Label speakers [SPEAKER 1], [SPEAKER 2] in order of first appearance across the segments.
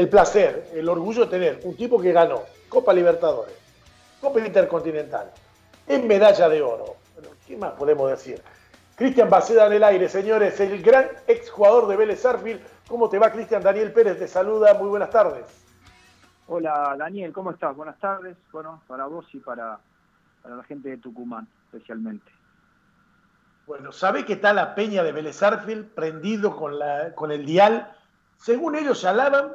[SPEAKER 1] el placer, el orgullo de tener un tipo que ganó Copa Libertadores, Copa Intercontinental, en medalla de oro. ¿Qué más podemos decir? Cristian Baceda en el aire, señores, el gran exjugador de Vélez Arfield. ¿Cómo te va, Cristian? Daniel Pérez te saluda. Muy buenas tardes.
[SPEAKER 2] Hola, Daniel, ¿cómo estás? Buenas tardes. Bueno, para vos y para, para la gente de Tucumán, especialmente.
[SPEAKER 1] Bueno, ¿sabe que está la peña de Vélez Arfield prendido con, la, con el dial? Según ellos se alaban,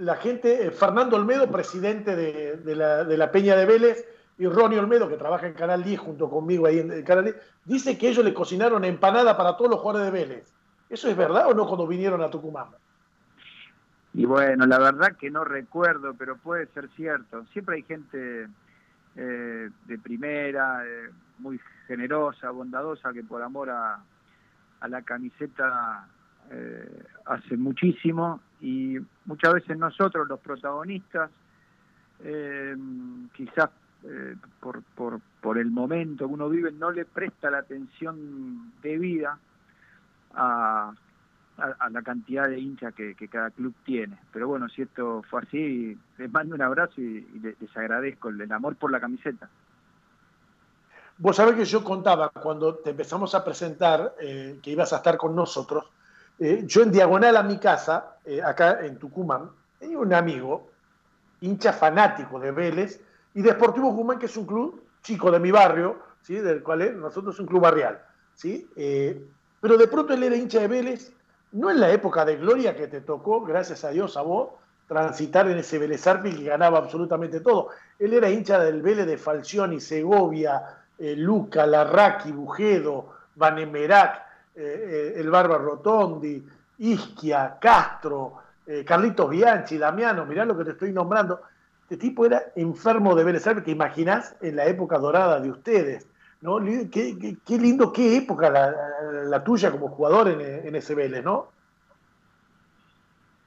[SPEAKER 1] la gente, eh, Fernando Olmedo, presidente de, la, Peña de Vélez, y Ronnie Olmedo, que trabaja en Canal 10 junto conmigo ahí en Canal 10, dice que ellos le cocinaron empanada para todos los jugadores de Vélez. ¿Eso es verdad o no cuando vinieron a Tucumán?
[SPEAKER 2] Y bueno, la verdad que no recuerdo, pero puede ser cierto. Siempre hay gente eh, de primera, eh, muy generosa, bondadosa, que por amor a la camiseta eh, hace muchísimo y muchas veces nosotros los protagonistas, eh, quizás eh, por, por, por el momento que uno vive, no le presta la atención debida a, a, la cantidad de hinchas que, cada club tiene. Pero bueno, si fue así, les mando un abrazo y, les, agradezco el, amor por la camiseta.
[SPEAKER 1] Vos sabés que yo contaba cuando te empezamos a presentar que ibas a estar con nosotros, eh, yo en diagonal a mi casa, eh, acá en Tucumán, tenía un amigo, hincha fanático de Vélez y de Sportivo Tucumán, que es un club chico de mi barrio, ¿sí? del cual nosotros es un club barrial. ¿sí? Eh, pero de pronto él era hincha de Vélez, no en la época de gloria que te tocó, gracias a Dios a vos, transitar en ese Vélez Arpil que ganaba absolutamente todo. Él era hincha del Vélez de Falcioni, Segovia, Luca, Larraqui, Bujedo, Vanemerac, eh, el Barba Rotondi, Ischia, Castro, eh, Carlitos Bianchi, Damiano, mirá lo que te estoy nombrando. Este tipo era enfermo de Vélez te imaginás en la época dorada de ustedes. ¿no? Qué, lindo, qué época la, tuya como jugador en, ese Vélez, ¿no?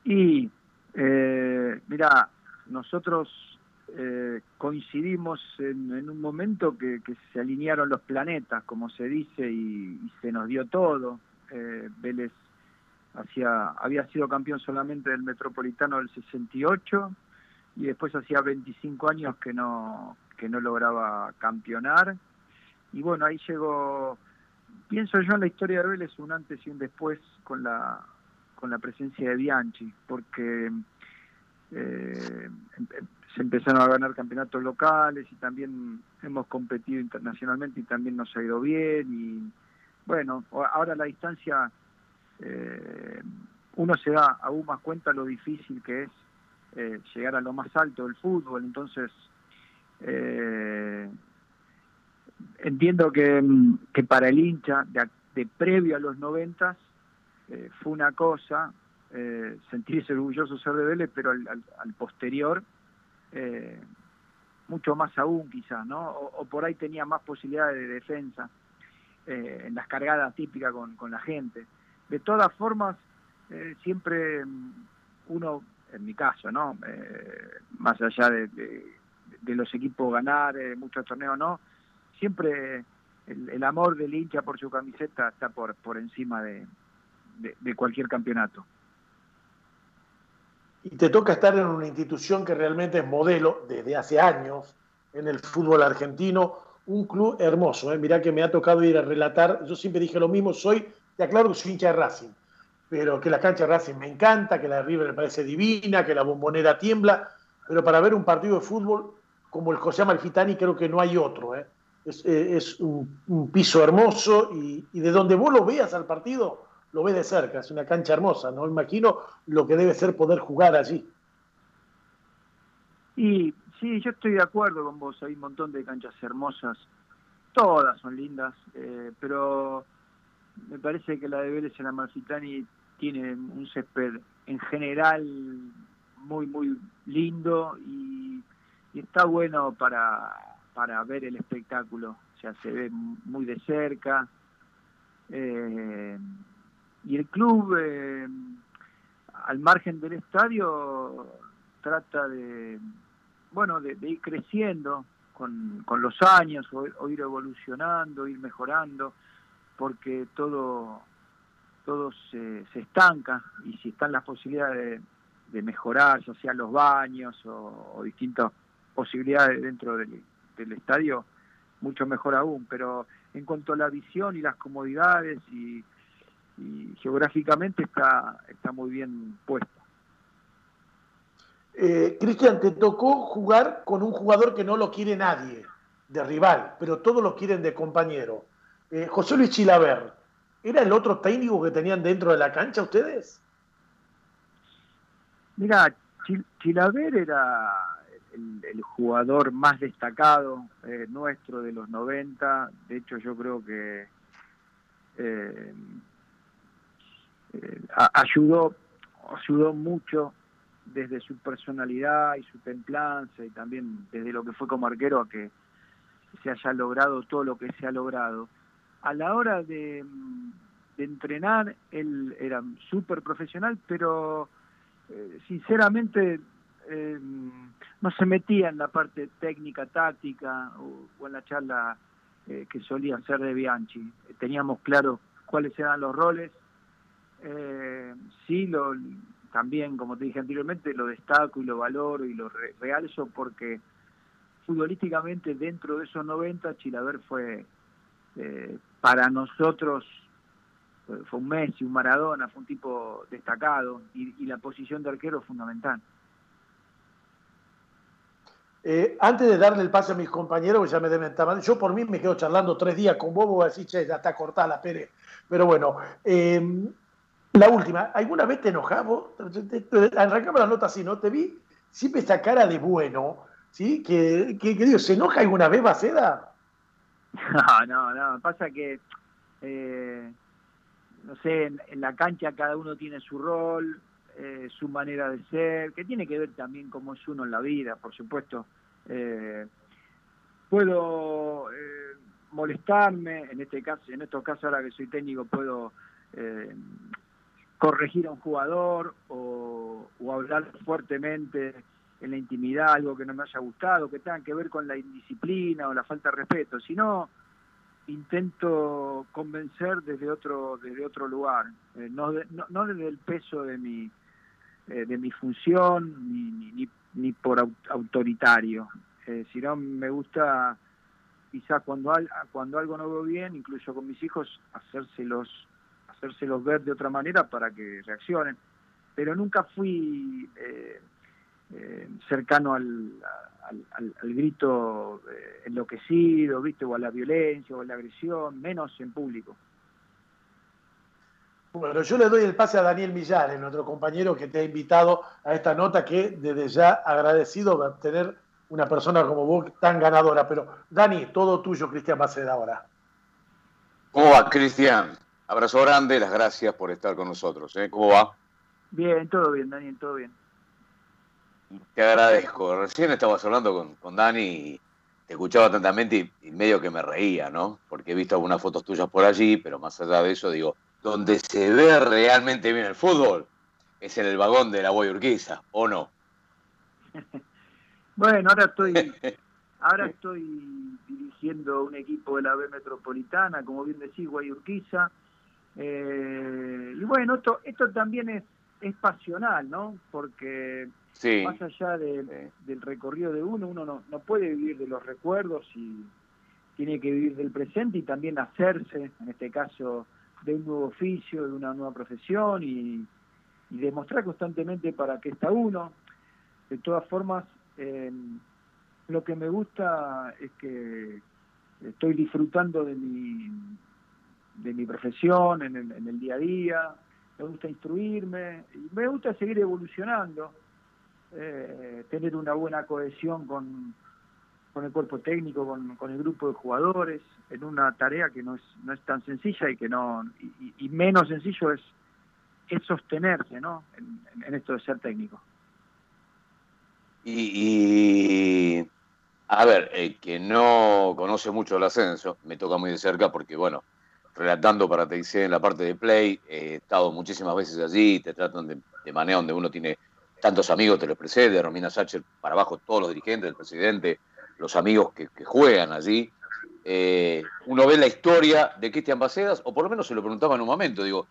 [SPEAKER 2] Y, eh, mira, nosotros eh, coincidimos en, un momento que, se alinearon los planetas, como se dice, y, se nos dio todo. Eh, Vélez hacía, había sido campeón solamente del Metropolitano del 68 y después hacía 25 años que no, que no lograba campeonar. Y bueno, ahí llegó, pienso yo en la historia de Vélez un antes y un después con la, con la presencia de Bianchi, porque eh, se empezaron a ganar campeonatos locales y también hemos competido internacionalmente y también nos ha ido bien y bueno, ahora la distancia eh, uno se da aún más cuenta lo difícil que es eh, llegar a lo más alto del fútbol, entonces eh, entiendo que, que, para el hincha de, previo a los noventas fue una cosa sentirse orgulloso ser de Vélez, pero al posterior eh, mucho más aún quizás, ¿no? O, por ahí tenía más posibilidades de defensa eh, en las cargadas típicas con, con, la gente. De todas formas, eh, siempre mm, uno, en mi caso, ¿no? más allá de, de, los equipos ganar, muchos torneos no, siempre el, amor del hincha por su camiseta está por, por encima de, de cualquier campeonato
[SPEAKER 1] y te toca estar en una institución que realmente es modelo desde hace años en el fútbol argentino, un club hermoso. ¿eh? Mirá que me ha tocado ir a relatar, yo siempre dije lo mismo, soy, te aclaro soy hincha de Racing, pero que la cancha de Racing me encanta, que la de River me parece divina, que la bombonera tiembla, pero para ver un partido de fútbol como el José Amalfitani creo que no hay otro. ¿eh? Es, eh, un, piso hermoso y, y de donde vos lo veas al partido, lo ve de cerca, es una cancha hermosa, no imagino lo que debe ser poder jugar allí.
[SPEAKER 2] Y sí, yo estoy de acuerdo con vos, hay un montón de canchas hermosas, todas son lindas, eh, pero me parece que la de Vélez en Amalfitani tiene un césped en general muy, muy lindo y, está bueno para, para ver el espectáculo, o sea, se ve muy de cerca. Eh, y el club, eh, al margen del estadio, trata de, bueno, de, ir creciendo con, con los años, o, ir evolucionando, ir mejorando, porque todo, todo se, se estanca y si están las posibilidades mejorar, ya sean los baños o, distintas posibilidades dentro del, estadio, mucho mejor aún. Pero en cuanto a la visión y las comodidades y, geográficamente está, está muy bien puesto.
[SPEAKER 1] Eh, Cristian, te tocó jugar con un jugador que no lo quiere nadie, de rival, pero todos lo quieren de compañero. Eh, José Luis Chilaver, ¿era el otro técnico que tenían dentro de la cancha ustedes?
[SPEAKER 2] Mira, Chilaver era el, jugador más destacado eh, nuestro de los 90. De hecho, yo creo que eh, ayudó, ayudó mucho desde su personalidad y su templanza y también desde lo que fue como arquero a que se haya logrado todo lo que se ha logrado. A la hora de, entrenar, él era súper profesional, pero eh, sinceramente eh, no se metía en la parte técnica, táctica o, en la charla eh, que solía hacer de Bianchi. Teníamos claro cuáles eran los roles. Sí, lo, también, como te dije anteriormente, lo destaco y lo valoro y lo realzo porque futbolísticamente dentro de esos 90 Chilaver fue eh, para nosotros fue un Messi, un Maradona, fue un tipo destacado y, la posición de arquero fundamental.
[SPEAKER 1] Eh, antes de darle el pase a mis compañeros, ya me deben yo por mí me quedo charlando tres días con vos, vos decís, che, ya está cortada la Pérez. Pero bueno, eh, la última, ¿alguna vez te enojabas? Arrancamos la nota así, ¿no? Te vi siempre esta cara de bueno, ¿sí? Que, que, digo, ¿se enoja alguna vez Baceda?
[SPEAKER 2] No, no, no. Pasa que, eh, no sé, en, la cancha cada uno tiene su rol, eh, su manera de ser, que tiene que ver también cómo es uno en la vida, por supuesto. Eh, puedo molestarme, en este caso, en estos casos ahora que soy técnico puedo corregir a un jugador o, hablar fuertemente en la intimidad, algo que no me haya gustado, que tenga que ver con la indisciplina o la falta de respeto, sino intento convencer desde otro desde otro lugar, eh, no, no, desde el peso de mi eh, de mi función ni, ni, ni por autoritario, eh, sino me gusta quizás cuando cuando algo no veo bien, incluso con mis hijos, hacérselos hacérselos ver de otra manera para que reaccionen. Pero nunca fui eh, eh, cercano al, al, grito eh, enloquecido, ¿viste? o a la violencia o a la agresión, menos en público.
[SPEAKER 1] Bueno, yo le doy el pase a Daniel Millares, nuestro compañero que te ha invitado a esta nota, que desde ya agradecido de tener una persona como vos tan ganadora. Pero, Dani, todo tuyo, Cristian Maceda, ahora.
[SPEAKER 3] ¿Cómo va, Cristian? Abrazo grande, las gracias por estar con nosotros. ¿eh? ¿Cómo va?
[SPEAKER 2] Bien, todo bien, Daniel, todo bien.
[SPEAKER 3] Te agradezco. Recién estabas hablando con, Dani y te escuchaba atentamente y, medio que me reía, ¿no? Porque he visto algunas fotos tuyas por allí, pero más allá de eso, digo, donde se ve realmente bien el fútbol es en el vagón de la Boy Urquiza, ¿o no?
[SPEAKER 2] bueno, ahora estoy, ahora estoy dirigiendo un equipo de la B Metropolitana, como bien decís, Guayurquiza. Eh, y bueno, esto, esto también es, es pasional, ¿no? Porque más allá del recorrido de uno, uno no, no puede vivir de los recuerdos y tiene que vivir del presente y también hacerse, en este caso, de un nuevo oficio, de una nueva profesión y, demostrar constantemente para qué está uno. De todas formas, eh, lo que me gusta es que estoy disfrutando de mi, de mi profesión en el, día a día, me gusta instruirme, y me gusta seguir evolucionando, eh, tener una buena cohesión con, con el cuerpo técnico, con, el grupo de jugadores, en una tarea que no es, no es tan sencilla y que no y, menos sencillo es, es sostenerse ¿no? en, esto de ser técnico.
[SPEAKER 3] Y, a ver, el que no conoce mucho el ascenso, me toca muy de cerca porque, bueno, relatando para TIC en la parte de play, he estado muchísimas veces allí, te tratan de, manera donde uno tiene tantos amigos, te los precede, Romina Sacher para abajo, todos los dirigentes, el presidente, los amigos que, juegan allí. Eh, uno ve la historia de Cristian Bacedas, o por lo menos se lo preguntaba en un momento, digo,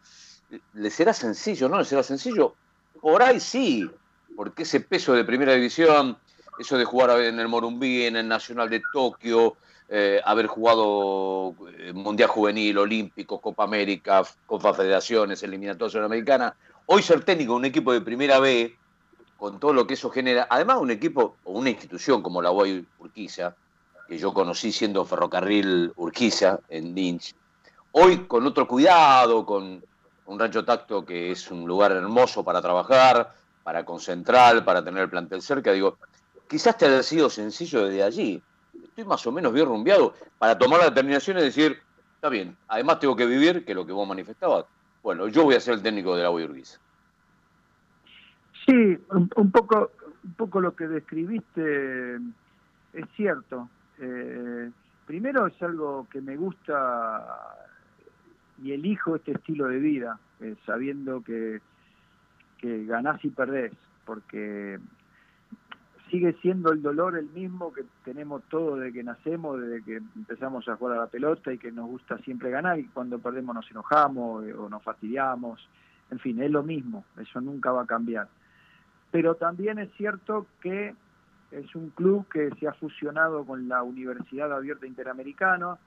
[SPEAKER 3] ¿le será sencillo? ¿No le será sencillo? Por ahí sí, porque ese peso de primera división, eso de jugar en el Morumbí, en el Nacional de Tokio, eh, haber jugado eh, Mundial Juvenil, Olímpico, Copa América, Copa Federaciones, Eliminatoria Sudamericana, hoy ser técnico de un equipo de primera B, con todo lo que eso genera, además un equipo o una institución como la UAI Urquiza, que yo conocí siendo ferrocarril Urquiza en Lynch, hoy con otro cuidado, con un rancho tacto que es un lugar hermoso para trabajar, para concentrar, para tener el plantel cerca, digo, quizás te haya sido sencillo desde allí. Estoy más o menos bien rumbeado para tomar la determinación y decir, está bien, además tengo que vivir, que lo que vos manifestabas. Bueno, yo voy a ser el técnico de la Urquiza.
[SPEAKER 2] Sí, un, poco, un poco lo que describiste es cierto. Eh, primero es algo que me gusta y elijo este estilo de vida, eh, sabiendo que, que ganás y perdés, porque sigue siendo el dolor el mismo que tenemos todos desde que nacemos, desde que empezamos a jugar a la pelota y que nos gusta siempre ganar y cuando perdemos nos enojamos eh, o nos fastidiamos, en fin, es lo mismo, eso nunca va a cambiar. Pero también es cierto que es un club que se ha fusionado con la Universidad Abierta Interamericana,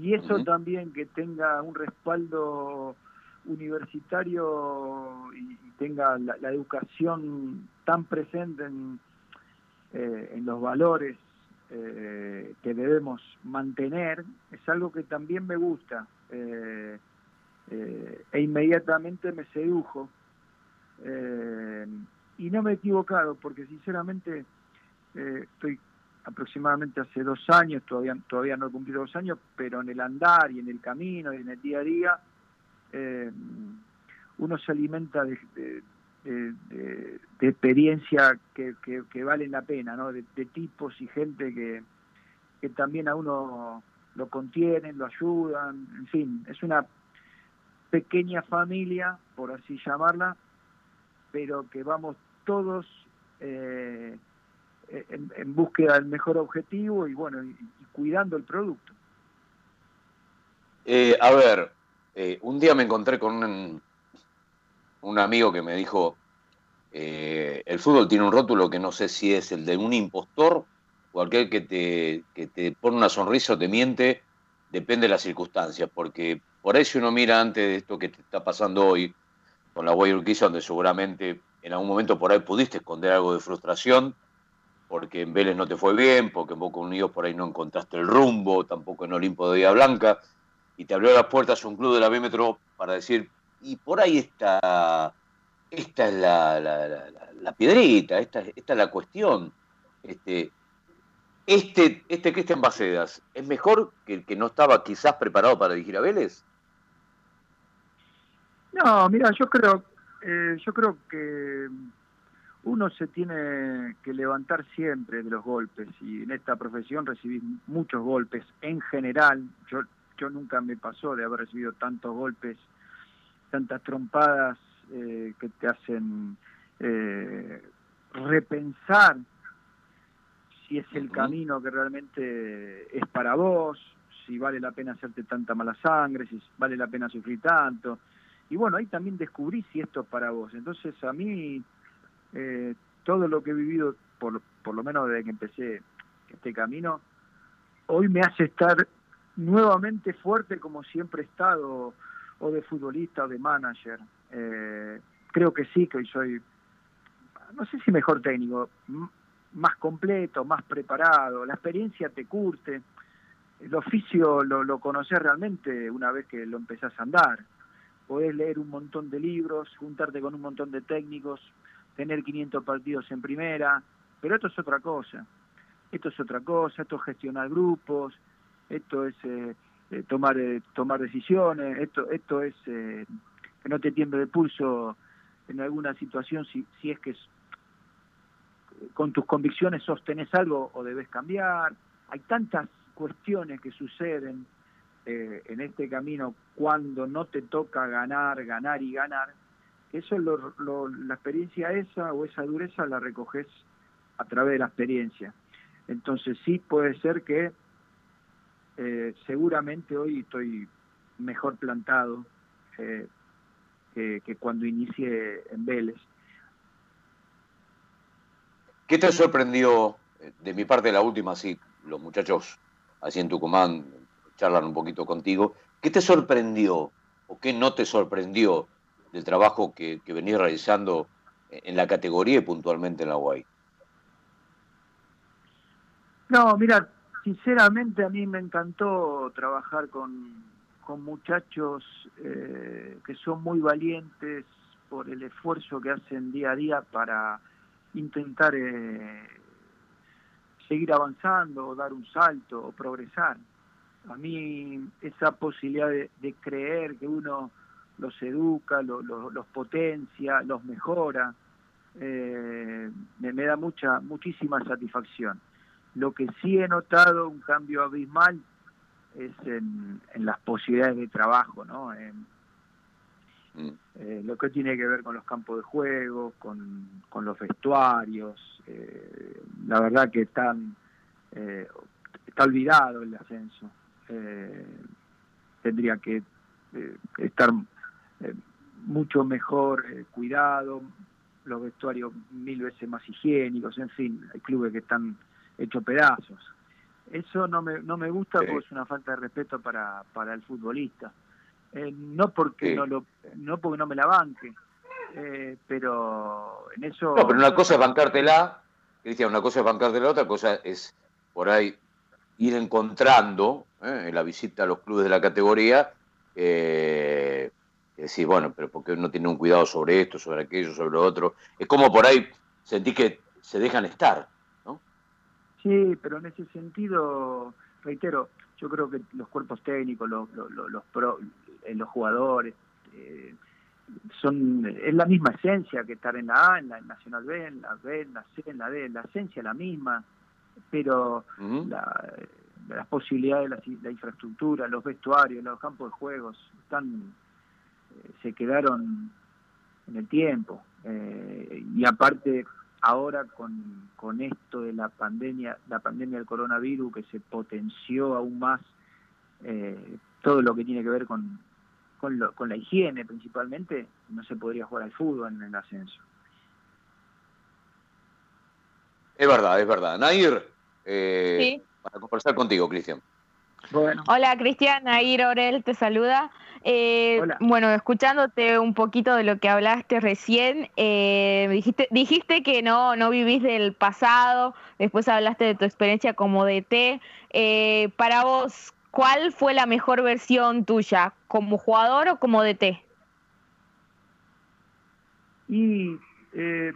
[SPEAKER 2] y eso también que tenga un respaldo universitario y, tenga la, educación tan presente en, eh, en los valores eh, que debemos mantener, es algo que también me gusta eh, e inmediatamente me sedujo. y no me he equivocado porque sinceramente estoy aproximadamente hace dos años, todavía, todavía no he cumplido dos años, pero en el andar y en el camino y en el día a día, eh, uno se alimenta de, experiencia que, que, valen la pena, ¿no? de, tipos y gente que, que también a uno lo contienen, lo ayudan, en fin, es una pequeña familia, por así llamarla, pero que vamos todos eh, en, búsqueda del mejor objetivo y bueno, y, cuidando el producto.
[SPEAKER 3] Eh, a ver, eh, un día me encontré con un, un amigo que me dijo, eh, el fútbol tiene un rótulo que no sé si es el de un impostor o aquel que te, que te pone una sonrisa o te miente, depende de las circunstancias, porque por ahí si uno mira antes de esto que te está pasando hoy con la Guayurquiza, donde seguramente en algún momento por ahí pudiste esconder algo de frustración, porque en Vélez no te fue bien, porque en Boca Unidos por ahí no encontraste el rumbo, tampoco en Olimpo de Vía Blanca, y te abrió las puertas un club de la B Metro para decir, y por ahí está, esta es la, la, piedrita, esta, esta, es la cuestión. Este, este, este Cristian Bacedas, ¿es mejor que el que no estaba quizás preparado para dirigir a Vélez?
[SPEAKER 2] No, mira, yo creo, eh, yo creo que uno se tiene que levantar siempre de los golpes y en esta profesión recibís muchos golpes en general. Yo, yo nunca me pasó de haber recibido tantos golpes, tantas trompadas eh, que te hacen eh, repensar si es el camino que realmente es para vos, si vale la pena hacerte tanta mala sangre, si vale la pena sufrir tanto. Y bueno, ahí también descubrí si esto es para vos. Entonces a mí eh, todo lo que he vivido, por, por lo menos desde que empecé este camino, hoy me hace estar nuevamente fuerte como siempre he estado, o de futbolista o de manager. Eh, creo que sí, que soy, no sé si mejor técnico, más completo, más preparado, la experiencia te curte, el oficio lo, lo conoces realmente una vez que lo empezás a andar. Podés leer un montón de libros, juntarte con un montón de técnicos, tener 500 partidos en primera, pero esto es otra cosa. Esto es otra cosa, esto es gestionar grupos, esto es eh, eh, tomar eh, tomar decisiones, esto esto es que no te tiemble el pulso en alguna situación si, si es que con tus convicciones sostenés algo o debes cambiar. Hay tantas cuestiones que suceden en este camino cuando no te toca ganar, ganar y ganar, eso lo, la experiencia esa o esa dureza la recoges a través de la experiencia. Entonces sí puede ser que eh, seguramente hoy estoy mejor plantado eh, que, cuando inicié en Vélez.
[SPEAKER 3] ¿Qué te sorprendió de mi parte la última? Sí, los muchachos así en Tucumán charlan un poquito contigo. ¿Qué te sorprendió o qué no te sorprendió del trabajo que, que venís realizando en la categoría y puntualmente en la UAI?
[SPEAKER 2] No, mira, sinceramente a mí me encantó trabajar con, con muchachos eh, que son muy valientes por el esfuerzo que hacen día a día para intentar eh, seguir avanzando o dar un salto o progresar. A mí esa posibilidad de, creer que uno los educa, los potencia, los mejora, eh, me, me, da mucha, muchísima satisfacción. Lo que sí he notado un cambio abismal es en, las posibilidades de trabajo, ¿no? En, mm. eh, lo que tiene que ver con los campos de juego, con, los vestuarios, eh, la verdad que están, eh, está olvidado el ascenso. tendría que estar mucho mejor cuidado, los vestuarios mil veces más higiénicos, en fin, hay clubes que están hecho pedazos. Eso no me, no me gusta porque es una falta de respeto para, para el futbolista. Eh, no porque no lo no porque no me la banque, eh, pero en eso...
[SPEAKER 3] No, pero una cosa es bancártela, Cristian, una cosa es bancártela, otra cosa es por ahí ir encontrando eh, en la visita a los clubes de la categoría, eh, decir, bueno, pero ¿por qué no tiene un cuidado sobre esto, sobre aquello, sobre lo otro? Es como por ahí sentí que se dejan estar.
[SPEAKER 2] Sí, pero en ese sentido, reitero, yo creo que los cuerpos técnicos, los, los, los, eh, los jugadores, eh, son es la misma esencia que estar en la A, en la Nacional B, en la B, en la C, en la D, la esencia es la misma, pero las posibilidades, la, la, infraestructura, los vestuarios, los campos de juegos, están eh, se quedaron en el tiempo. y aparte, ahora con, con esto de la pandemia, la pandemia del coronavirus que se potenció aún más eh, todo lo que tiene que ver con, con, con, la higiene principalmente, no se podría jugar al fútbol en el ascenso.
[SPEAKER 3] Es verdad, es verdad. Nair, eh, para conversar contigo, Cristian.
[SPEAKER 4] Hola Cristian, Nair Orel te saluda. Eh, bueno, escuchándote un poquito de lo que hablaste recién, eh, dijiste, dijiste que no, no vivís del pasado, después hablaste de tu experiencia como DT. Eh, para vos, ¿cuál fue la mejor versión tuya? ¿Como jugador o como DT?
[SPEAKER 2] Y eh,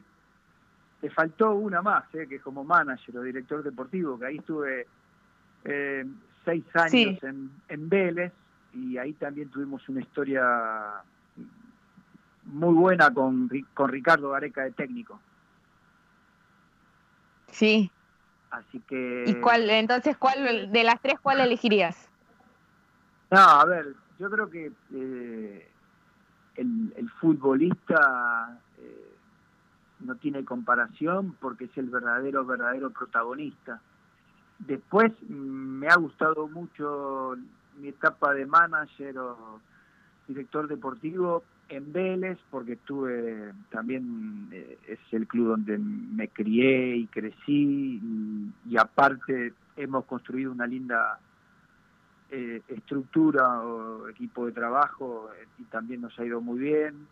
[SPEAKER 2] te faltó una más, que como manager o director deportivo, que ahí estuve seis años en, en Vélez y ahí también tuvimos una historia muy buena con, con Ricardo Gareca de técnico.
[SPEAKER 4] Sí.
[SPEAKER 2] Así que...
[SPEAKER 4] ¿Y cuál, entonces, cuál de las tres, cuál elegirías?
[SPEAKER 2] No, a ver, yo creo que eh, el, el, futbolista eh, no tiene comparación porque es el verdadero, verdadero protagonista. Después mm, me ha gustado mucho mi etapa de manager o director deportivo en Vélez, porque estuve también, eh, es el club donde me crié y crecí, y, aparte hemos construido una linda eh, estructura o equipo de trabajo eh, y también nos ha ido muy bien.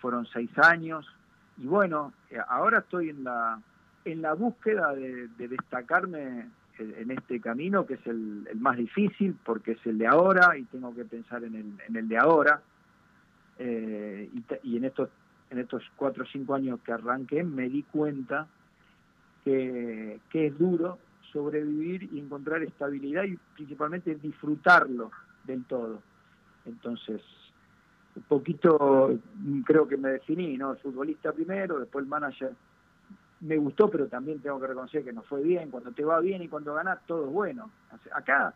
[SPEAKER 2] fueron seis años y bueno, ahora estoy en la en la búsqueda de destacarme en este camino que es el, más difícil porque es el de ahora y tengo que pensar en el, en el de ahora. Eh, y, en estos en estos cuatro o cinco años que arranqué me di cuenta que, que es duro sobrevivir y encontrar estabilidad y principalmente disfrutarlo del todo. Entonces un poquito creo que me definí no el futbolista primero después el manager me gustó, pero también tengo que reconocer que no fue bien. Cuando te va bien y cuando ganas, todo es bueno. Acá,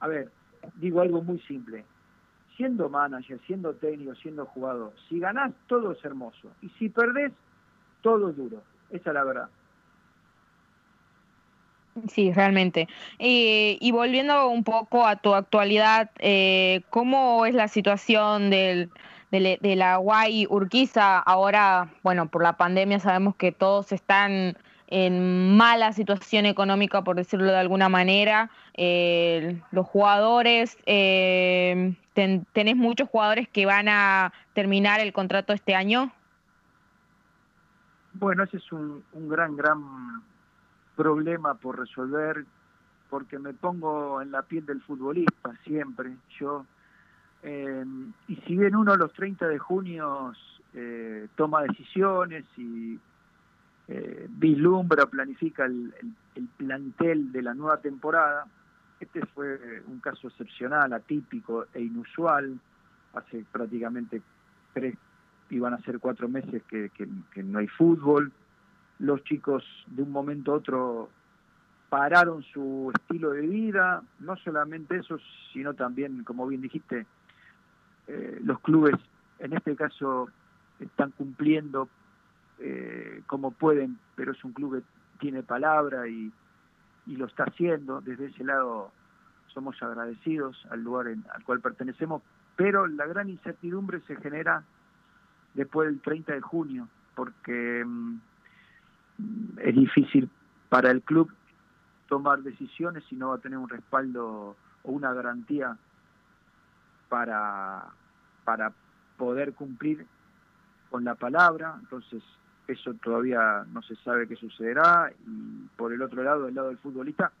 [SPEAKER 2] a ver, digo algo muy simple. Siendo manager, siendo técnico, siendo jugador, si ganás, todo es hermoso. Y si perdés, todo es duro. Esa es la verdad.
[SPEAKER 4] Sí, realmente. y volviendo un poco a tu actualidad, eh, ¿cómo es la situación del, de, la Guay Urquiza. Ahora, bueno, por la pandemia sabemos que todos están en mala situación económica, por decirlo de alguna manera. Eh, los jugadores, eh, ¿tenés muchos jugadores que van a terminar el contrato este año?
[SPEAKER 2] Bueno, ese es un, un gran, gran problema por resolver, porque me pongo en la piel del futbolista siempre. Yo eh, y si bien uno los 30 de junio eh, toma decisiones y eh, vislumbra, planifica el, plantel de la nueva temporada, este fue un caso excepcional, atípico e inusual. Hace prácticamente tres, iban a ser cuatro meses que, que no hay fútbol. Los chicos de un momento a otro pararon su estilo de vida, no solamente eso, sino también, como bien dijiste, eh, los clubes en este caso están cumpliendo eh, como pueden, pero es un club que tiene palabra y, y, lo está haciendo. Desde ese lado somos agradecidos al lugar al cual pertenecemos, pero la gran incertidumbre se genera después del 30 de junio, porque mm, es difícil para el club tomar decisiones si no va a tener un respaldo o una garantía para, para poder cumplir con la palabra, entonces eso todavía no se sabe qué sucederá y por el otro lado, del lado del futbolista,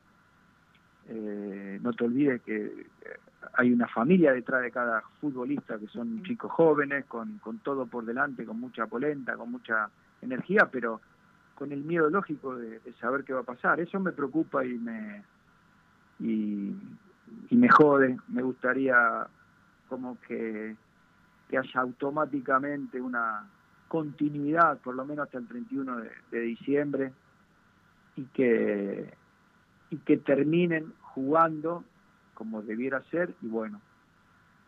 [SPEAKER 2] eh, no te olvides que eh, hay una familia detrás de cada futbolista que son chicos jóvenes, con, con todo por delante, con mucha polenta, con mucha energía, pero con el miedo lógico de, saber qué va a pasar. Eso me preocupa y me, y me jode. Me gustaría como que, haya automáticamente una continuidad, por lo menos hasta el 31 de, diciembre, y que, y que terminen jugando como debiera ser, y bueno.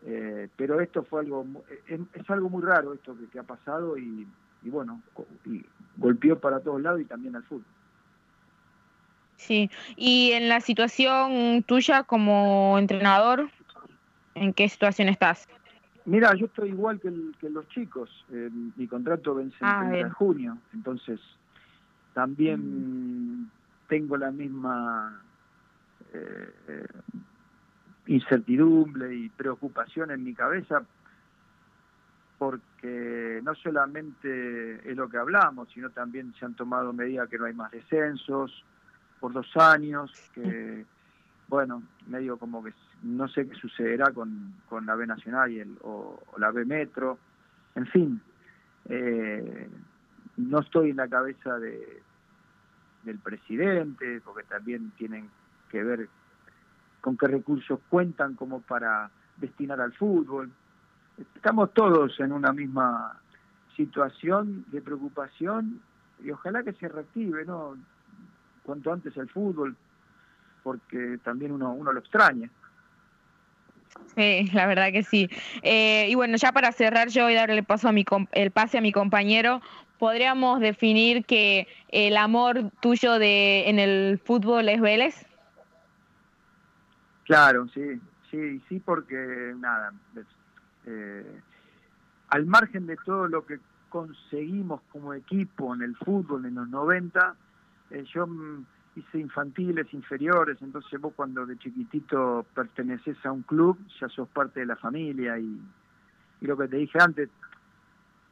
[SPEAKER 2] Eh, pero esto fue algo, es, algo muy raro esto que, ha pasado y, y bueno, y golpeó para todos lados y también al fútbol.
[SPEAKER 4] Sí, y en la situación tuya como entrenador, ¿En qué situación estás?
[SPEAKER 2] Mira, yo estoy igual que, los chicos. mi contrato vence ah, en junio, entonces también mm. tengo la misma eh, incertidumbre y preocupación en mi cabeza porque no solamente es lo que hablamos, sino también se han tomado medidas que no hay más descensos por dos años, que bueno, medio como que no sé qué sucederá con, con la B Nacional y el, o, la B Metro, en fin, eh, no estoy en la cabeza de, del presidente, porque también tienen que ver con qué recursos cuentan como para destinar al fútbol. Estamos todos en una misma situación de preocupación y ojalá que se reactive, ¿no? Cuanto antes el fútbol, porque también uno, uno lo extraña.
[SPEAKER 4] Sí, la verdad que sí. Eh, y bueno, ya para cerrar yo y darle paso a mi el pase a mi compañero, podríamos definir que el amor tuyo de en el fútbol es Vélez.
[SPEAKER 2] Claro, sí, sí, sí, porque nada, eh, al margen de todo lo que conseguimos como equipo en el fútbol en los 90, eh, yo hice infantiles, inferiores, entonces vos cuando de chiquitito perteneces a un club, ya sos parte de la familia y, lo que te dije antes,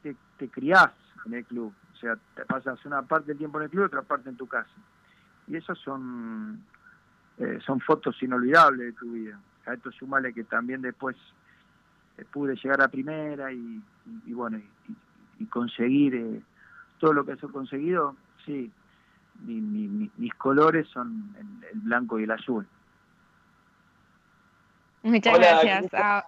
[SPEAKER 2] te, te, criás en el club, o sea, te pasas una parte del tiempo en el club y otra parte en tu casa. Y esos son, eh, son fotos inolvidables de tu vida. A esto sumale que también después eh, pude llegar a primera y, bueno, y, conseguir eh, todo lo que has conseguido, sí, mis colores son el, blanco y el azul.
[SPEAKER 4] Muchas gracias. Ah.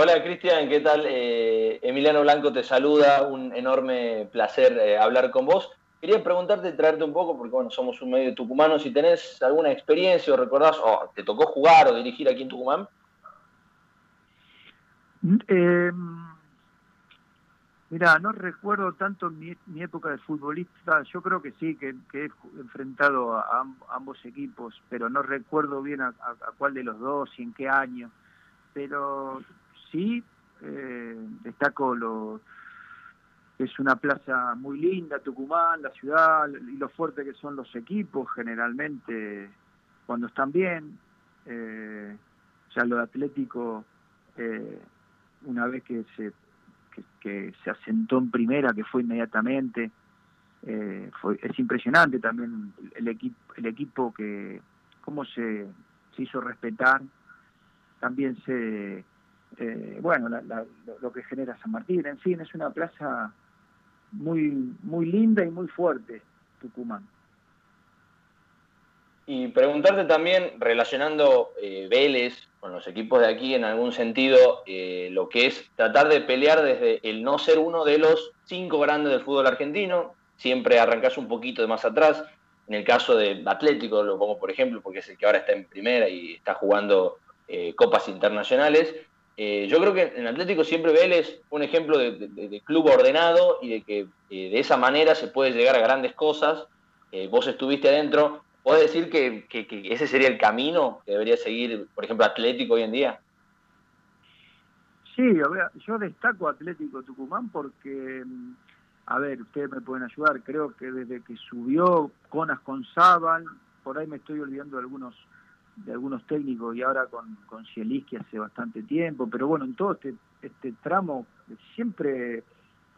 [SPEAKER 5] Hola Cristian, ¿qué tal? Eh, Emiliano Blanco te saluda, un enorme placer eh, hablar con vos. Quería preguntarte, traerte un poco, porque bueno, somos un medio tucumano, si tenés alguna experiencia o recordás, o te tocó jugar o dirigir aquí en Tucumán.
[SPEAKER 2] Eh, Mira, no recuerdo tanto mi, época de futbolista, yo creo que sí, que, he enfrentado a, ambos equipos, pero no recuerdo bien a, cuál de los dos y en qué año. Pero sí, eh, destaco lo es una plaza muy linda, Tucumán, la ciudad, y lo fuerte que son los equipos generalmente cuando están bien. Eh, ya lo de Atlético, eh, una vez que se, que, se asentó en primera, que fue inmediatamente, eh, fue, es impresionante también el, equipo el equipo que, cómo se, se hizo respetar, también se, eh, bueno, lo que genera San Martín, en fin, es una plaza muy, muy linda y muy fuerte, Tucumán.
[SPEAKER 5] Y preguntarte también, relacionando eh, Vélez con los equipos de aquí, en algún sentido, eh, lo que es tratar de pelear desde el no ser uno de los cinco grandes del fútbol argentino, siempre arrancas un poquito de más atrás. En el caso de Atlético, lo pongo por ejemplo, porque es el que ahora está en primera y está jugando eh, copas internacionales. yo creo que en Atlético siempre Vélez un ejemplo de, club ordenado y de que de esa manera se puede llegar a grandes cosas. vos estuviste adentro, ¿Puedes decir que, ese sería el camino que debería seguir, por ejemplo, Atlético hoy en día?
[SPEAKER 2] Sí, yo destaco Atlético Tucumán porque, mm, a ver, ustedes me pueden ayudar, creo que desde que subió Conas con Zabal, por ahí me estoy olvidando de algunos de algunos técnicos y ahora con, con Cieliski hace bastante tiempo, pero bueno, en todo este, este tramo siempre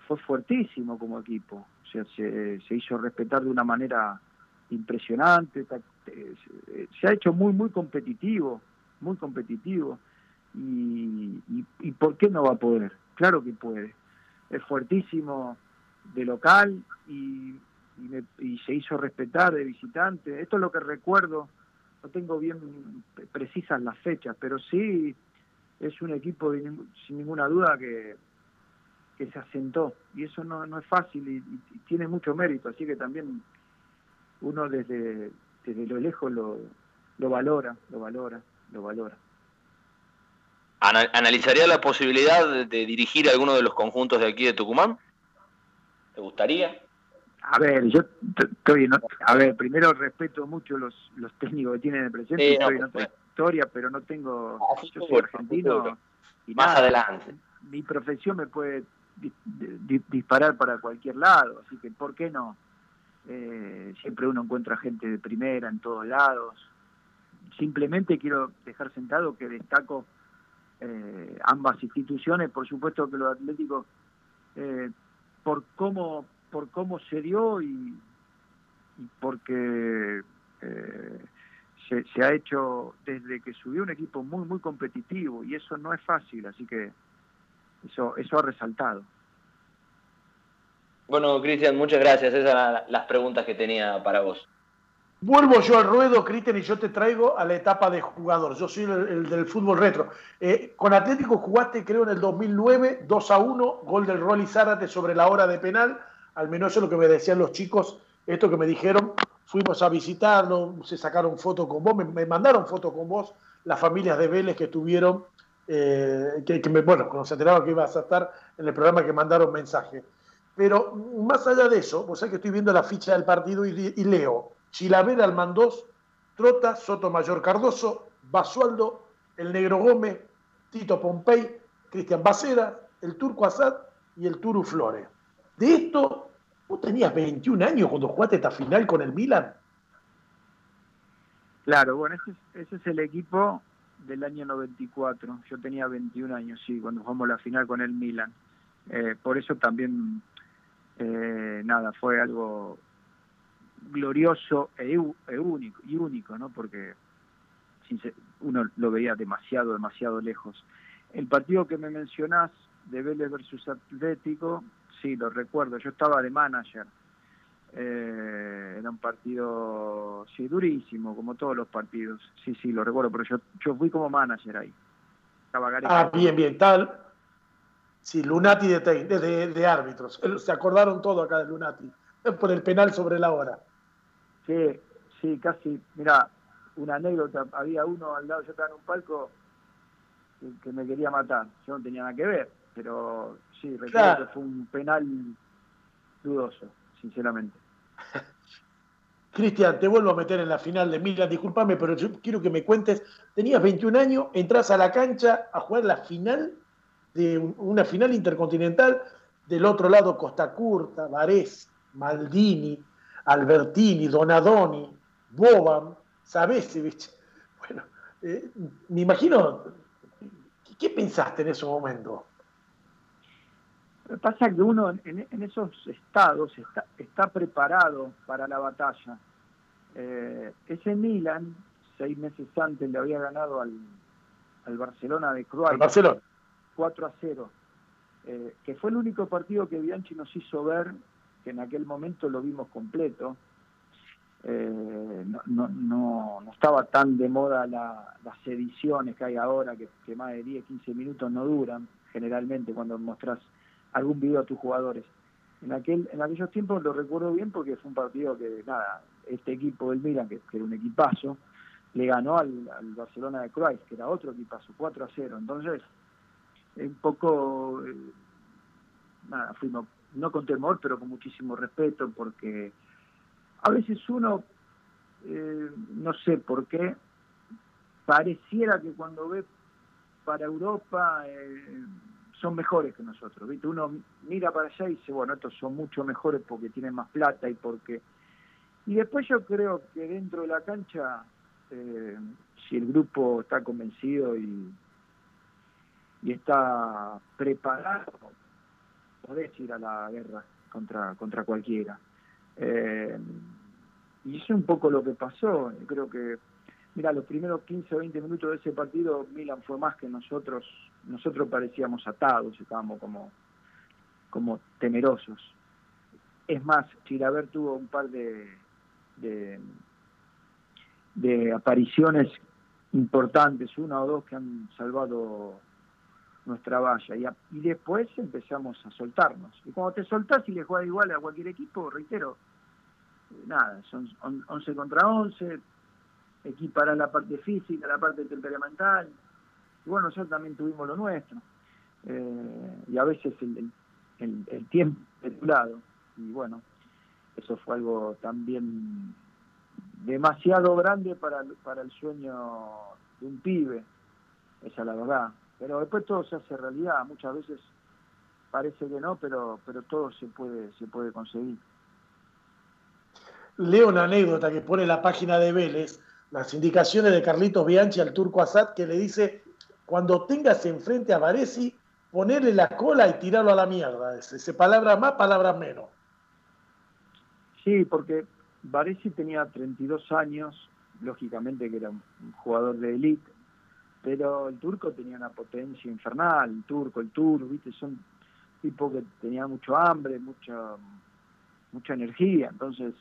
[SPEAKER 2] fue fuertísimo como equipo, o sea, se, se hizo respetar de una manera impresionante, se ha hecho muy, muy competitivo, muy competitivo. Y, y, por qué no va a poder? Claro que puede. Es fuertísimo de local y, y, se hizo respetar de visitante. Esto es lo que recuerdo, no tengo bien precisas las fechas, pero sí es un equipo sin ninguna duda que, que se asentó y eso no, no es fácil y, tiene mucho mérito, así que también uno desde, desde lo lejos lo, lo valora, lo valora, lo valora.
[SPEAKER 5] ¿Analizaría la posibilidad de, dirigir alguno de los conjuntos de aquí de Tucumán? ¿Te gustaría?
[SPEAKER 2] A ver, yo estoy en a ver, primero respeto mucho los, los técnicos que tienen el presente, estoy en otra historia, pero no tengo, yo soy argentino
[SPEAKER 5] y más adelante.
[SPEAKER 2] Mi profesión me puede disparar para cualquier lado, así que ¿por qué no? Eh, siempre uno encuentra gente de primera en todos lados. Simplemente quiero dejar sentado que destaco eh, ambas instituciones, por supuesto que los atléticos, eh, por cómo por cómo se dio y, porque se, se, ha hecho desde que subió un equipo muy muy competitivo y eso no es fácil, así que eso eso ha resaltado.
[SPEAKER 5] Bueno, Cristian, muchas gracias. Esas eran las preguntas que tenía para vos.
[SPEAKER 1] Vuelvo yo al ruedo, Cristian, y yo te traigo a la etapa de jugador. Yo soy el, del fútbol retro. Eh, con Atlético jugaste, creo, en el 2009, 2 a 1, gol del Rolly Zárate sobre la hora de penal. Al menos eso es lo que me decían los chicos, esto que me dijeron. Fuimos a visitarlo, se sacaron fotos con vos, me, mandaron fotos con vos, las familias de Vélez que estuvieron, eh, que, me, bueno, cuando se enteraron que ibas a estar en el programa, que mandaron mensaje. Pero más allá de eso, vos sabés que estoy viendo la ficha del partido y, leo Chilavera Almandós, Trota, Sotomayor Cardoso, Basualdo, el Negro Gómez, Tito Pompey, Cristian Bacera, el Turco Azad y el Turu Flores. De esto, vos tenías 21 años cuando jugaste esta final con el Milan.
[SPEAKER 2] Claro, bueno, ese es, el equipo del año 94. Yo tenía 21 años, sí, cuando jugamos la final con el Milan. Eh, por eso también eh, nada, fue algo glorioso e, e, único, y único, ¿no? Porque uno lo veía demasiado, demasiado lejos. El partido que me mencionás de Vélez versus Atlético, sí, lo recuerdo, yo estaba de manager. Eh, era un partido, sí, durísimo, como todos los partidos. Sí, sí, lo recuerdo, pero yo, yo fui como manager ahí.
[SPEAKER 1] ah, bien, bien, tal, Sí, Lunati de, de, árbitros. Se acordaron todo acá de Lunati, por el penal sobre la hora.
[SPEAKER 2] Sí, sí, casi. Mira, una anécdota, había uno al lado, yo estaba en un palco que, me quería matar. Yo no tenía nada que ver, pero sí, recuerdo que fue un penal dudoso, sinceramente.
[SPEAKER 1] Cristian, te vuelvo a meter en la final de Milan, discúlpame, pero yo quiero que me cuentes, tenías 21 años, entras a la cancha a jugar la final de una final intercontinental, del otro lado Costa Curta, Varese, Maldini, Albertini, Donadoni, Boban, Sabesevich. Bueno, eh, me imagino, ¿qué pensaste en ese momento?
[SPEAKER 2] Pasa que uno en, esos estados está, preparado para la batalla. Eh, ese Milan, seis meses antes, le había ganado al, Barcelona de Croacia.
[SPEAKER 1] Barcelona.
[SPEAKER 2] 4 a 0. Eh, que fue el único partido que Bianchi nos hizo ver, que en aquel momento lo vimos completo. Eh, no, no, no, estaba tan de moda las ediciones que hay ahora, que, más de 10, 15 minutos no duran, generalmente cuando mostrás algún video a tus jugadores. En aquel en aquellos tiempos lo recuerdo bien porque fue un partido que, nada, este equipo del Milan, que, era un equipazo, le ganó al, Barcelona de Cruyff, que era otro equipazo, 4 a 0. Entonces, un poco, eh, nada, fuimos, no con temor, pero con muchísimo respeto, porque a veces uno, eh, no sé por qué, pareciera que cuando ve para Europa... Eh, son mejores que nosotros. ¿viste? Uno mira para allá y dice, bueno, estos son mucho mejores porque tienen más plata y porque... Y después yo creo que dentro de la cancha, eh, si el grupo está convencido y, y está preparado, podés ir a la guerra contra, contra cualquiera. Eh, y eso es un poco lo que pasó. Creo que Mira, los primeros 15 o 20 minutos de ese partido, Milan fue más que nosotros. Nosotros parecíamos atados, estábamos como, como temerosos. Es más, Chilaver tuvo un par de, de, apariciones importantes, una o dos que han salvado nuestra valla. Y, y, después empezamos a soltarnos. Y cuando te soltás y le juegas igual a cualquier equipo, reitero, nada, son 11 contra 11, equiparar la parte física, la parte temperamental. Y bueno, nosotros también tuvimos lo nuestro. Eh, y a veces el, el, tiempo de lado. Y bueno, eso fue algo también demasiado grande para, para el sueño de un pibe, esa es la verdad. Pero después todo se hace realidad, muchas veces parece que no, pero, pero todo se puede, se puede conseguir.
[SPEAKER 1] Leo una anécdota que pone la página de Vélez, las indicaciones de Carlitos Bianchi al turco Assad que le dice, cuando tengas enfrente a Varesi, ponerle la cola y tirarlo a la mierda. Ese, palabra más, palabra menos.
[SPEAKER 2] Sí, porque Varesi tenía 32 años, lógicamente que era un jugador de élite, pero el turco tenía una potencia infernal, el turco, el turco, viste, son tipos que tenían mucho hambre, mucha, mucha energía, entonces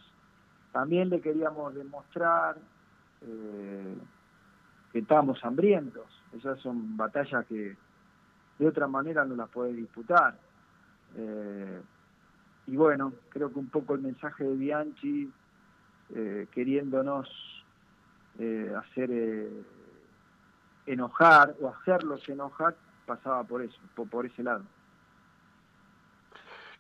[SPEAKER 2] también le queríamos demostrar eh, que estamos hambrientos. Esas son batallas que de otra manera no las puede disputar. Eh, y bueno, creo que un poco el mensaje de Bianchi, eh, queriéndonos hacer enojar o hacerlos enojar, pasaba por eso, por, ese lado.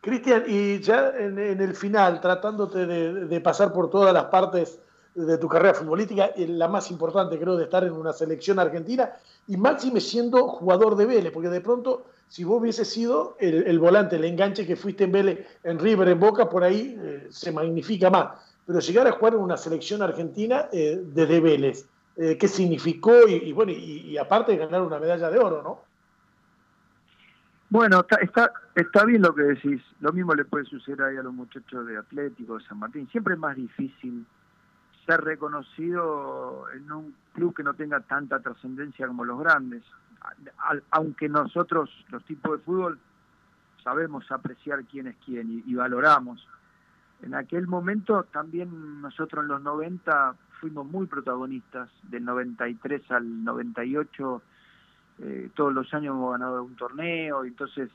[SPEAKER 1] Cristian, y ya en, el final, tratándote de pasar por todas las partes de tu carrera futbolística, la más importante creo de estar en una selección argentina, y máxime siendo jugador de Vélez, porque de pronto, si vos hubiese sido el, volante, el enganche que fuiste en Vélez, en River, en Boca, por ahí eh, se magnifica más. Pero llegar a jugar en una selección argentina eh, desde Vélez, eh, ¿qué significó? Y, bueno, y, aparte de ganar una medalla de oro, ¿no?
[SPEAKER 2] Bueno, está, está, bien lo que decís. Lo mismo le puede suceder ahí a los muchachos de Atlético, de San Martín. Siempre es más difícil ser reconocido en un club que no tenga tanta trascendencia como los grandes. Aunque nosotros, los tipos de fútbol, sabemos apreciar quién es quién y, valoramos. En aquel momento también nosotros en los 90 fuimos muy protagonistas, del 93 al 98 eh, todos los años hemos ganado un torneo, entonces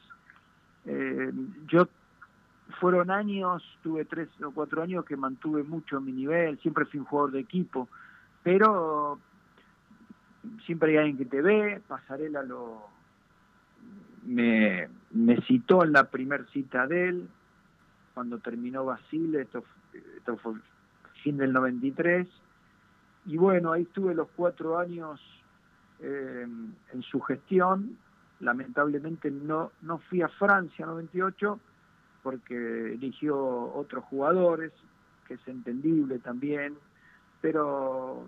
[SPEAKER 2] eh, yo fueron años, tuve tres o cuatro años que mantuve mucho mi nivel, siempre fui un jugador de equipo, pero siempre hay alguien que te ve, Pasarela lo me, me citó en la primer cita de él, cuando terminó Basile, esto, esto fue fin del 93, y bueno, ahí estuve los cuatro años eh, en su gestión, lamentablemente no, no fui a Francia 98 porque eligió otros jugadores, que es entendible también, pero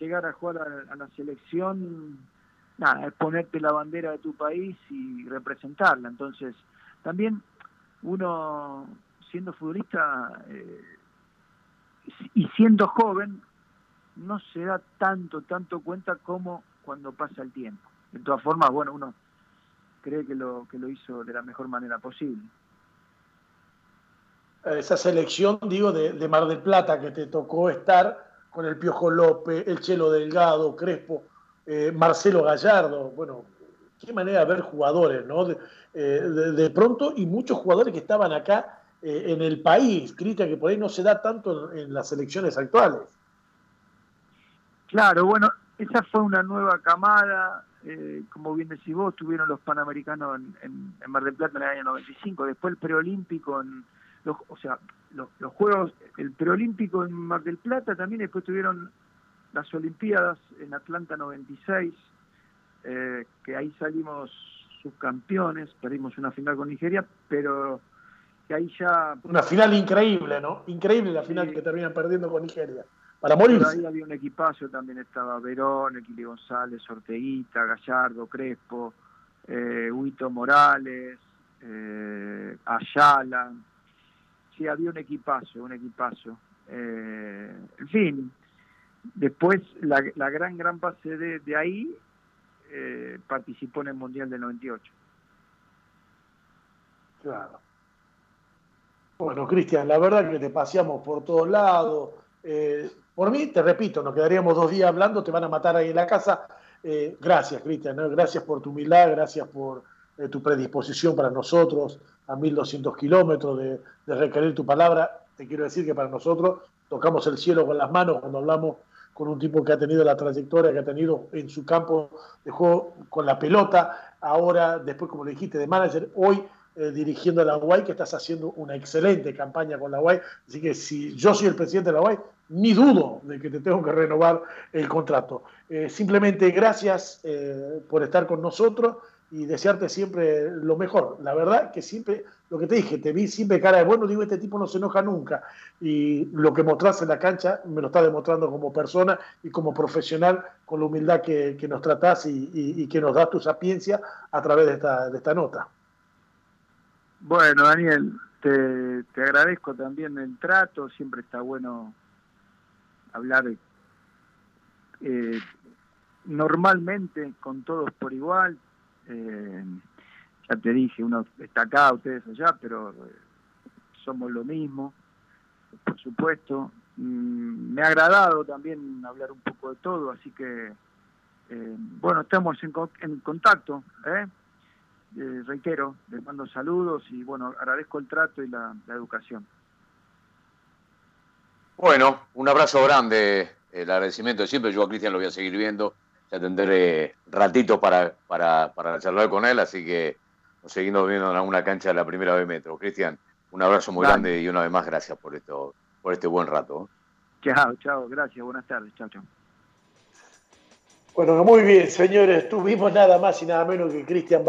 [SPEAKER 2] llegar a jugar a, la selección, nada, es ponerte la bandera de tu país y representarla. Entonces, también uno, siendo futbolista eh, y siendo joven, no se da tanto, tanto cuenta como cuando pasa el tiempo. De todas formas, bueno, uno cree que lo, que lo hizo de la mejor manera posible.
[SPEAKER 1] Esa selección, digo, de, Mar del Plata que te tocó estar con el Piojo López, el Chelo Delgado, Crespo, eh, Marcelo Gallardo, bueno, qué manera de ver jugadores, ¿no? De, eh, pronto, y muchos jugadores que estaban acá eh, en el país, Cristian, que por ahí no se da tanto en las selecciones actuales.
[SPEAKER 2] Claro, bueno, esa fue una nueva camada, eh, como bien decís vos, tuvieron los Panamericanos en, Mar del Plata en el año 95, después el preolímpico, en los, o sea, los, Juegos, el preolímpico en Mar del Plata también, después tuvieron las Olimpiadas en Atlanta 96, eh, que ahí salimos subcampeones, perdimos una final con Nigeria, pero que ahí ya...
[SPEAKER 1] Una final increíble, ¿no? Increíble la final que terminan perdiendo con Nigeria para morir.
[SPEAKER 2] ahí había un equipazo, también estaba Verón, Equili González, Orteguita, Gallardo, Crespo, eh, Huito Morales, eh, Ayala. Sí, había un equipazo, un equipazo. Eh, en fin, después la, gran, gran base de, de ahí eh, participó en el Mundial del 98.
[SPEAKER 1] Claro. Bueno, Cristian, la verdad que te paseamos por todos lados. Eh, por mí, te repito, nos quedaríamos dos días hablando, te van a matar ahí en la casa. Eh, gracias, Cristian, gracias por tu humildad, gracias por eh, tu predisposición para nosotros a 1200 kilómetros de, requerir tu palabra. Te quiero decir que para nosotros tocamos el cielo con las manos cuando hablamos con un tipo que ha tenido la trayectoria que ha tenido en su campo de juego con la pelota, ahora, después, como le dijiste, de manager, hoy eh, dirigiendo la UAI, que estás haciendo una excelente campaña con la UAI. Así que si yo soy el presidente de la UAI, ni dudo de que te tengo que renovar el contrato. Eh, simplemente gracias eh, por estar con nosotros y desearte siempre lo mejor. La verdad que siempre, lo que te dije, te vi siempre cara de bueno, digo, este tipo no se enoja nunca. Y lo que mostrás en la cancha me lo está demostrando como persona y como profesional con la humildad que, nos tratás y, que nos das tu sapiencia a través de esta nota.
[SPEAKER 2] Bueno, Daniel, te, te agradezco también el trato, siempre está bueno hablar eh, normalmente con todos por igual. Eh, ya te dije, uno está acá, ustedes allá, pero eh, somos lo mismo, por supuesto. Mm, me ha agradado también hablar un poco de todo, así que, bueno, estamos en, en contacto. Reitero, les mando saludos y, bueno, agradezco el trato y la educación.
[SPEAKER 3] Bueno, un abrazo grande, el agradecimiento de siempre. Yo a Cristian lo voy a seguir viendo. Ya tendré ratito para, para, para charlar con él, así que nos seguimos viendo en alguna cancha de la primera vez Metro. Cristian, un abrazo muy grande y una vez más gracias por esto, por este buen rato.
[SPEAKER 2] Chao, chao, gracias, buenas tardes, chao, chao.
[SPEAKER 1] Bueno, muy bien, señores, tuvimos nada más y nada menos que Cristian